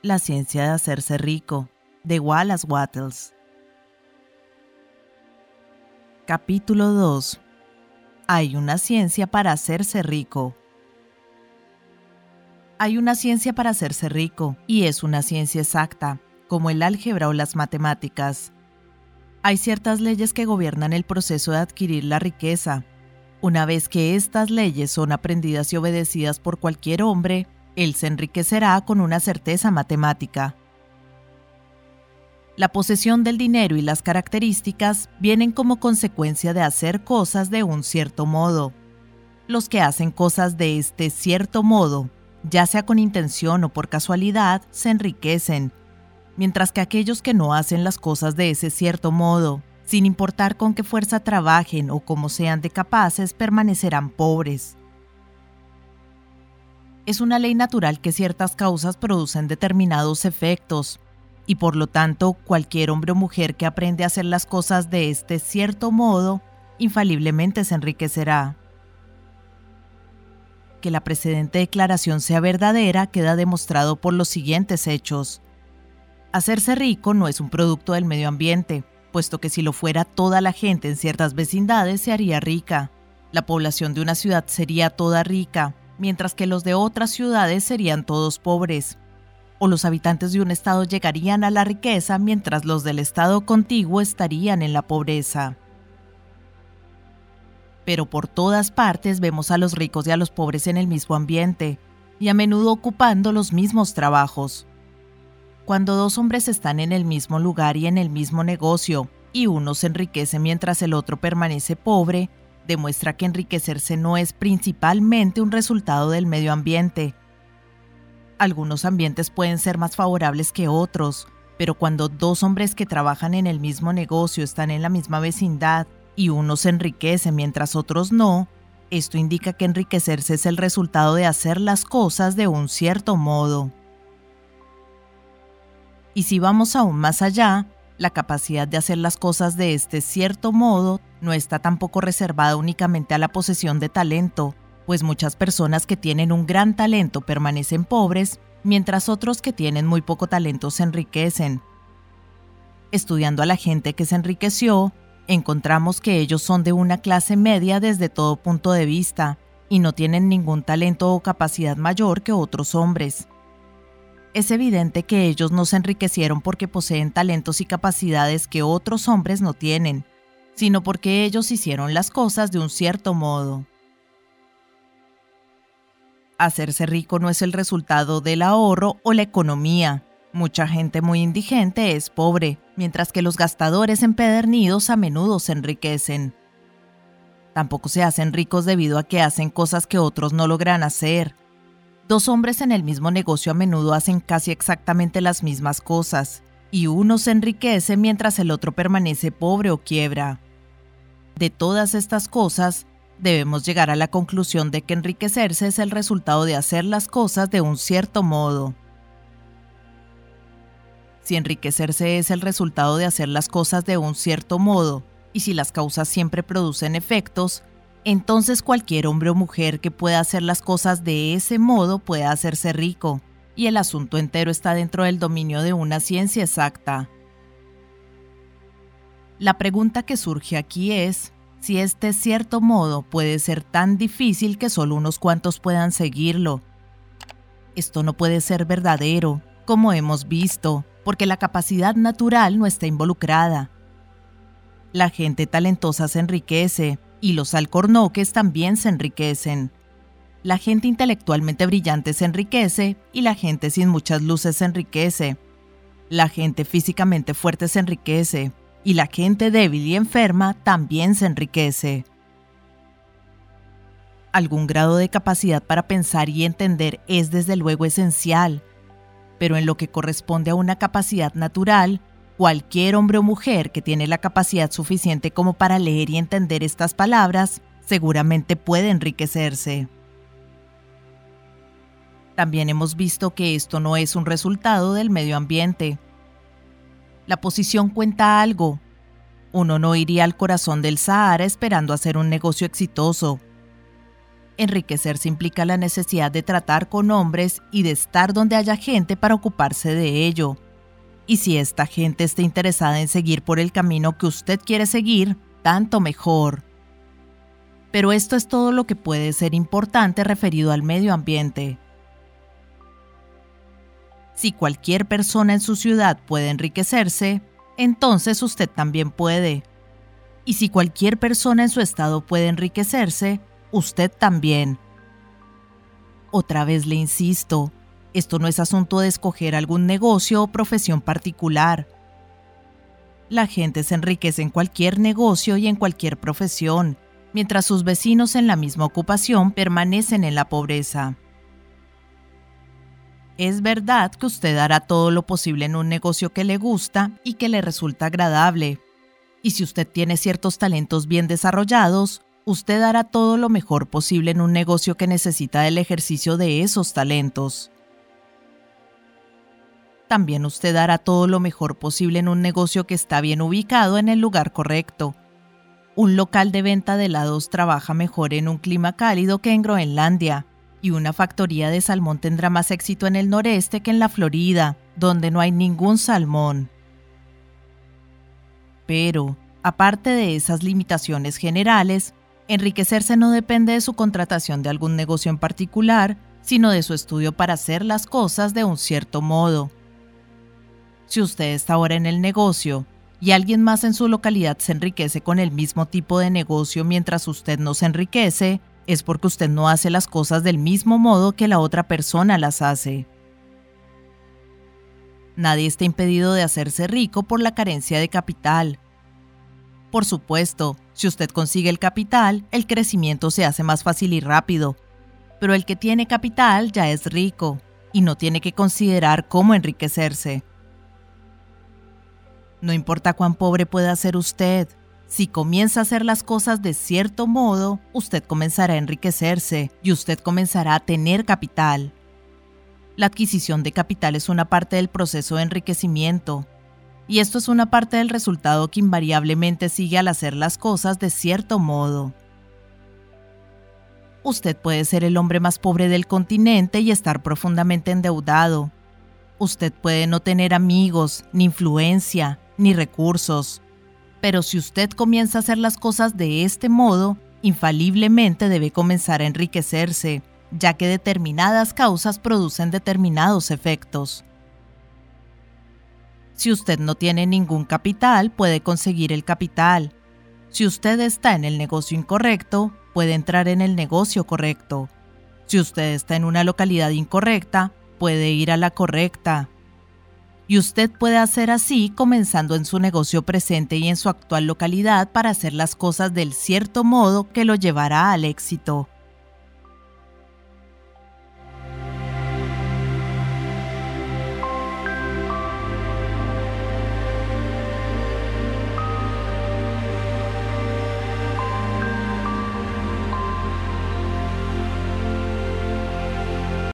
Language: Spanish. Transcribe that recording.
La ciencia de hacerse rico, de Wallace Wattles. Capítulo 2. Hay una ciencia para hacerse rico. Hay una ciencia para hacerse rico, y es una ciencia exacta, como el álgebra o las matemáticas. Hay ciertas leyes que gobiernan el proceso de adquirir la riqueza. Una vez que estas leyes son aprendidas y obedecidas por cualquier hombre, él se enriquecerá con una certeza matemática. La posesión del dinero y las características vienen como consecuencia de hacer cosas de un cierto modo. Los que hacen cosas de este cierto modo, ya sea con intención o por casualidad, se enriquecen mientras que aquellos que no hacen las cosas de ese cierto modo, sin importar con qué fuerza trabajen o cómo sean de capaces, permanecerán pobres. Es una ley natural que ciertas causas producen determinados efectos, y por lo tanto cualquier hombre o mujer que aprende a hacer las cosas de este cierto modo, infaliblemente se enriquecerá. Que la precedente declaración sea verdadera queda demostrado por los siguientes hechos. Hacerse rico no es un producto del medio ambiente, puesto que si lo fuera toda la gente en ciertas vecindades se haría rica. La población de una ciudad sería toda rica, mientras que los de otras ciudades serían todos pobres. O los habitantes de un estado llegarían a la riqueza mientras los del estado contiguo estarían en la pobreza. Pero por todas partes vemos a los ricos y a los pobres en el mismo ambiente, y a menudo ocupando los mismos trabajos. Cuando dos hombres están en el mismo lugar y en el mismo negocio, y uno se enriquece mientras el otro permanece pobre, demuestra que enriquecerse no es principalmente un resultado del medio ambiente. Algunos ambientes pueden ser más favorables que otros, pero cuando dos hombres que trabajan en el mismo negocio están en la misma vecindad y uno se enriquece mientras otros no, esto indica que enriquecerse es el resultado de hacer las cosas de un cierto modo. Y si vamos aún más allá, la capacidad de hacer las cosas de este cierto modo no está tampoco reservada únicamente a la posesión de talento, pues muchas personas que tienen un gran talento permanecen pobres, mientras otros que tienen muy poco talento se enriquecen. Estudiando a la gente que se enriqueció, encontramos que ellos son de una clase media desde todo punto de vista, y no tienen ningún talento o capacidad mayor que otros hombres es evidente que ellos no se enriquecieron porque poseen talentos y capacidades que otros hombres no tienen, sino porque ellos hicieron las cosas de un cierto modo. Hacerse rico no es el resultado del ahorro o la economía. Mucha gente muy indigente es pobre, mientras que los gastadores empedernidos a menudo se enriquecen. Tampoco se hacen ricos debido a que hacen cosas que otros no logran hacer, Dos hombres en el mismo negocio a menudo hacen casi exactamente las mismas cosas, y uno se enriquece mientras el otro permanece pobre o quiebra. De todas estas cosas, debemos llegar a la conclusión de que enriquecerse es el resultado de hacer las cosas de un cierto modo. Si enriquecerse es el resultado de hacer las cosas de un cierto modo, y si las causas siempre producen efectos, entonces cualquier hombre o mujer que pueda hacer las cosas de ese modo puede hacerse rico, y el asunto entero está dentro del dominio de una ciencia exacta. La pregunta que surge aquí es si este cierto modo puede ser tan difícil que solo unos cuantos puedan seguirlo. Esto no puede ser verdadero, como hemos visto, porque la capacidad natural no está involucrada. La gente talentosa se enriquece, y los alcornoques también se enriquecen. La gente intelectualmente brillante se enriquece y la gente sin muchas luces se enriquece. La gente físicamente fuerte se enriquece y la gente débil y enferma también se enriquece. Algún grado de capacidad para pensar y entender es desde luego esencial, pero en lo que corresponde a una capacidad natural, Cualquier hombre o mujer que tiene la capacidad suficiente como para leer y entender estas palabras seguramente puede enriquecerse. También hemos visto que esto no es un resultado del medio ambiente. La posición cuenta algo. Uno no iría al corazón del Sahara esperando hacer un negocio exitoso. Enriquecerse implica la necesidad de tratar con hombres y de estar donde haya gente para ocuparse de ello. Y si esta gente está interesada en seguir por el camino que usted quiere seguir, tanto mejor. Pero esto es todo lo que puede ser importante referido al medio ambiente. Si cualquier persona en su ciudad puede enriquecerse, entonces usted también puede. Y si cualquier persona en su estado puede enriquecerse, usted también. Otra vez le insisto, esto no es asunto de escoger algún negocio o profesión particular. La gente se enriquece en cualquier negocio y en cualquier profesión, mientras sus vecinos en la misma ocupación permanecen en la pobreza. Es verdad que usted hará todo lo posible en un negocio que le gusta y que le resulta agradable. Y si usted tiene ciertos talentos bien desarrollados, usted hará todo lo mejor posible en un negocio que necesita el ejercicio de esos talentos. También usted hará todo lo mejor posible en un negocio que está bien ubicado en el lugar correcto. Un local de venta de helados trabaja mejor en un clima cálido que en Groenlandia, y una factoría de salmón tendrá más éxito en el noreste que en la Florida, donde no hay ningún salmón. Pero, aparte de esas limitaciones generales, Enriquecerse no depende de su contratación de algún negocio en particular, sino de su estudio para hacer las cosas de un cierto modo. Si usted está ahora en el negocio y alguien más en su localidad se enriquece con el mismo tipo de negocio mientras usted no se enriquece, es porque usted no hace las cosas del mismo modo que la otra persona las hace. Nadie está impedido de hacerse rico por la carencia de capital. Por supuesto, si usted consigue el capital, el crecimiento se hace más fácil y rápido. Pero el que tiene capital ya es rico y no tiene que considerar cómo enriquecerse. No importa cuán pobre pueda ser usted, si comienza a hacer las cosas de cierto modo, usted comenzará a enriquecerse y usted comenzará a tener capital. La adquisición de capital es una parte del proceso de enriquecimiento y esto es una parte del resultado que invariablemente sigue al hacer las cosas de cierto modo. Usted puede ser el hombre más pobre del continente y estar profundamente endeudado. Usted puede no tener amigos, ni influencia, ni recursos. Pero si usted comienza a hacer las cosas de este modo, infaliblemente debe comenzar a enriquecerse, ya que determinadas causas producen determinados efectos. Si usted no tiene ningún capital, puede conseguir el capital. Si usted está en el negocio incorrecto, puede entrar en el negocio correcto. Si usted está en una localidad incorrecta, puede ir a la correcta. Y usted puede hacer así comenzando en su negocio presente y en su actual localidad para hacer las cosas del cierto modo que lo llevará al éxito.